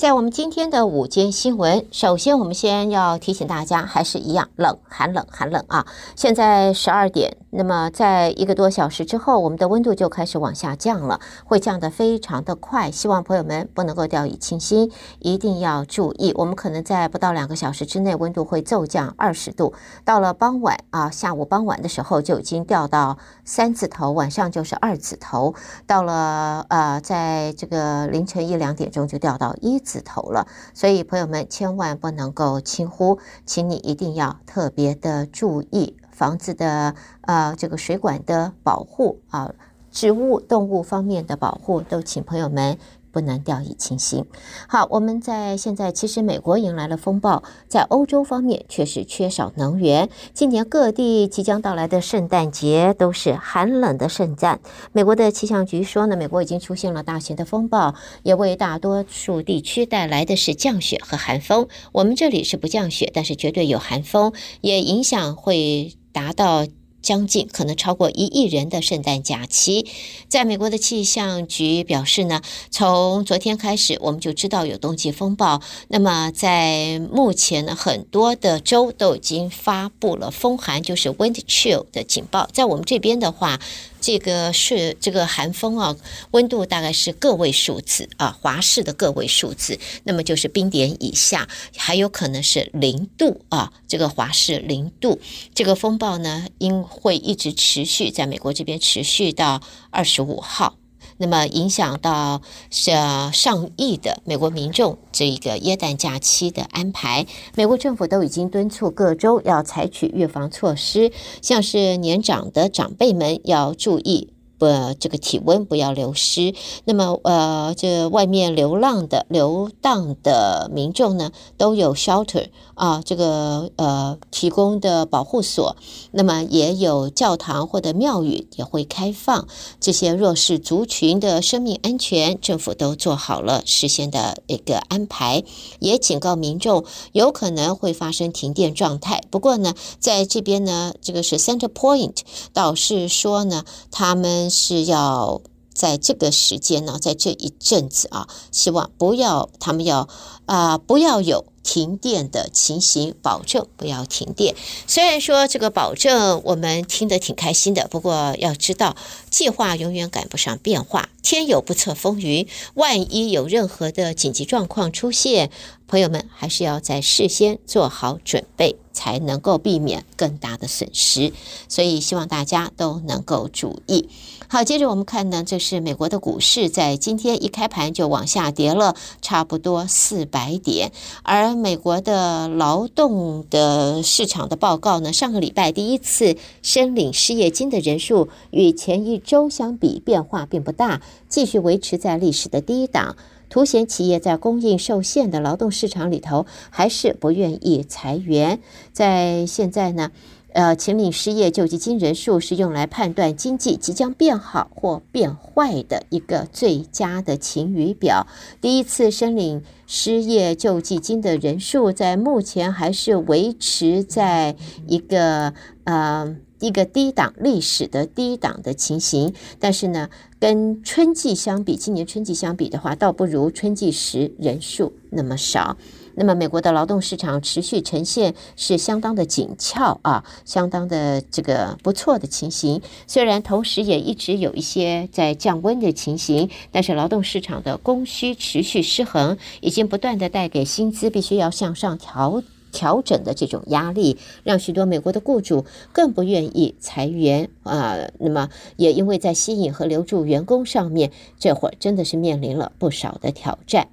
在我们今天的午间新闻，首先我们先要提醒大家，还是一样冷，寒冷，寒冷啊！现在十二点，那么在一个多小时之后，我们的温度就开始往下降了，会降得非常的快。希望朋友们不能够掉以轻心，一定要注意。我们可能在不到两个小时之内，温度会骤降二十度，到了傍晚啊，下午傍晚的时候就已经掉到三字头，晚上就是二字头，到了呃，在这个凌晨一两点钟就掉到一字字头了，所以朋友们千万不能够轻忽，请你一定要特别的注意房子的呃这个水管的保护啊，植物动物方面的保护，都请朋友们。不能掉以轻心。好，我们在现在其实美国迎来了风暴，在欧洲方面却是缺少能源。今年各地即将到来的圣诞节都是寒冷的圣诞。美国的气象局说呢，美国已经出现了大型的风暴，也为大多数地区带来的是降雪和寒风。我们这里是不降雪，但是绝对有寒风，也影响会达到。将近可能超过一亿人的圣诞假期，在美国的气象局表示呢，从昨天开始我们就知道有冬季风暴。那么在目前呢，很多的州都已经发布了风寒，就是 wind chill 的警报。在我们这边的话。这个是这个寒风啊，温度大概是个位数字啊，华氏的个位数字，那么就是冰点以下，还有可能是零度啊，这个华氏零度。这个风暴呢，因会一直持续，在美国这边持续到二十五号。那么影响到是上亿的美国民众这一个耶诞假期的安排，美国政府都已经敦促各州要采取预防措施，像是年长的长辈们要注意。不，这个体温不要流失。那么，呃，这外面流浪的、流荡的民众呢，都有 shelter 啊，这个呃提供的保护所。那么，也有教堂或者庙宇也会开放。这些弱势族群的生命安全，政府都做好了事先的一个安排，也警告民众有可能会发生停电状态。不过呢，在这边呢，这个是 Center Point，倒是说呢，他们。是要在这个时间呢，在这一阵子啊，希望不要他们要啊、不要有停电的情形，保证不要停电。虽然说这个保证我们听得挺开心的，不过要知道计划永远赶不上变化，天有不测风云，万一有任何的紧急状况出现，朋友们还是要在事先做好准备，才能够避免更大的损失。所以希望大家都能够注意。好，接着我们看呢，这是美国的股市，在今天一开盘就往下跌了，差不多四百点。而美国的劳动的市场的报告呢，上个礼拜第一次申领失业金的人数与前一周相比变化并不大，继续维持在历史的低档，凸显企业在供应受限的劳动市场里头，还是不愿意裁员。在现在呢。呃，请领失业救济金人数是用来判断经济即将变好或变坏的一个最佳的晴雨表。第一次申领失业救济金的人数在目前还是维持在一个呃一个低档历史的低档的情形。但是呢，跟春季相比，今年春季相比的话，倒不如春季时人数那么少。那么，美国的劳动市场持续呈现是相当的紧俏啊，相当的这个不错的情形。虽然同时也一直有一些在降温的情形，但是劳动市场的供需持续失衡，已经不断的带给薪资必须要向上调调整的这种压力，让许多美国的雇主更不愿意裁员啊。那么，也因为在吸引和留住员工上面，这会儿真的是面临了不少的挑战。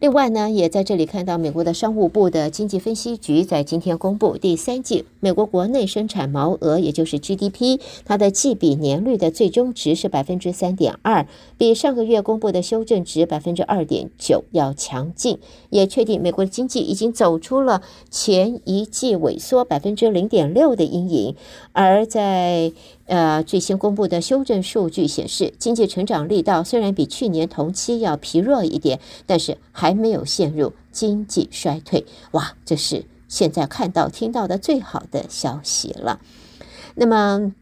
另外呢，也在这里看到美国的商务部的经济分析局在今天公布第三季美国国内生产毛额，也就是 GDP，它的季比年率的最终值是百分之三点二，比上个月公布的修正值百分之二点九要强劲，也确定美国的经济已经走出了前一季萎缩百分之零点六的阴影，而在。呃，最新公布的修正数据显示，经济成长力道虽然比去年同期要疲弱一点，但是还还没有陷入经济衰退。哇，这是现在看到、听到的最好的消息了。那么，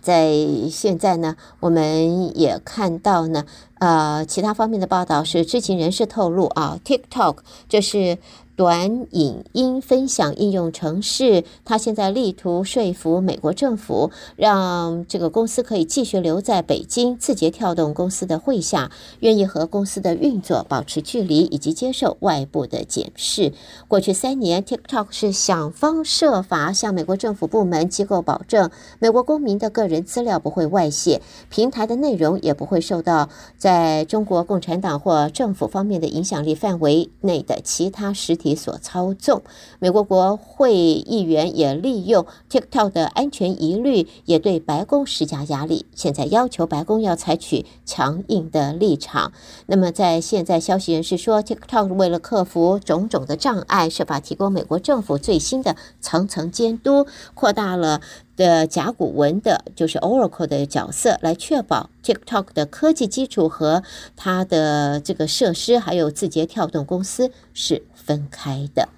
在现在呢，我们也看到呢，呃，其他方面的报道是知情人士透露啊，TikTok 就是。短影音分享应用程式，他现在力图说服美国政府，让这个公司可以继续留在北京。字节跳动公司的会下，愿意和公司的运作保持距离，以及接受外部的检视。过去三年，TikTok 是想方设法向美国政府部门机构保证，美国公民的个人资料不会外泄，平台的内容也不会受到在中国共产党或政府方面的影响力范围内的其他实体所操纵，美国国会议员也利用 TikTok 的安全疑虑，也对白宫施加压力。现在要求白宫要采取强硬的立场。那么，在现在，消息人士说，TikTok 为了克服种种的障碍，设法提供美国政府最新的层层监督，扩大了的甲骨文的，就是 Oracle 的角色，来确保 TikTok 的科技基础和它的这个设施，还有字节跳动公司是。分开的。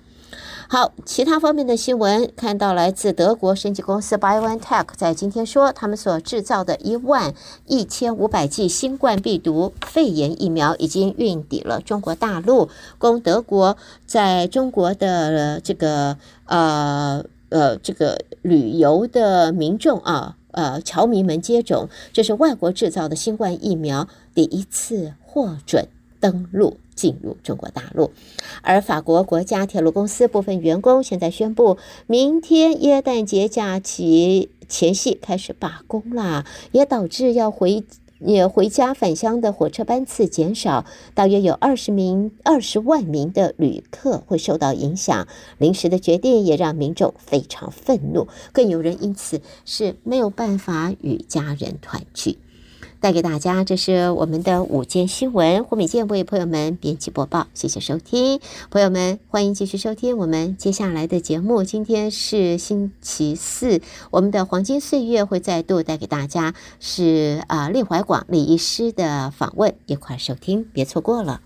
好，其他方面的新闻看到，来自德国生技公司 BioNTech 在今天说，他们所制造的一万一千五百剂新冠病毒肺炎疫苗已经运抵了中国大陆，供德国在中国的这个呃呃这个旅游的民众啊呃侨民们接种。这是外国制造的新冠疫苗第一次获准登陆。进入中国大陆，而法国国家铁路公司部分员工现在宣布，明天耶诞节假期前夕开始罢工啦，也导致要回也回家返乡的火车班次减少，大约有二十名二十万名的旅客会受到影响。临时的决定也让民众非常愤怒，更有人因此是没有办法与家人团聚。带给大家，这是我们的午间新闻。胡美健为朋友们编辑播报，谢谢收听。朋友们，欢迎继续收听我们接下来的节目。今天是星期四，我们的黄金岁月会再度带给大家是啊，李怀广李医师的访问，一块收听，别错过了。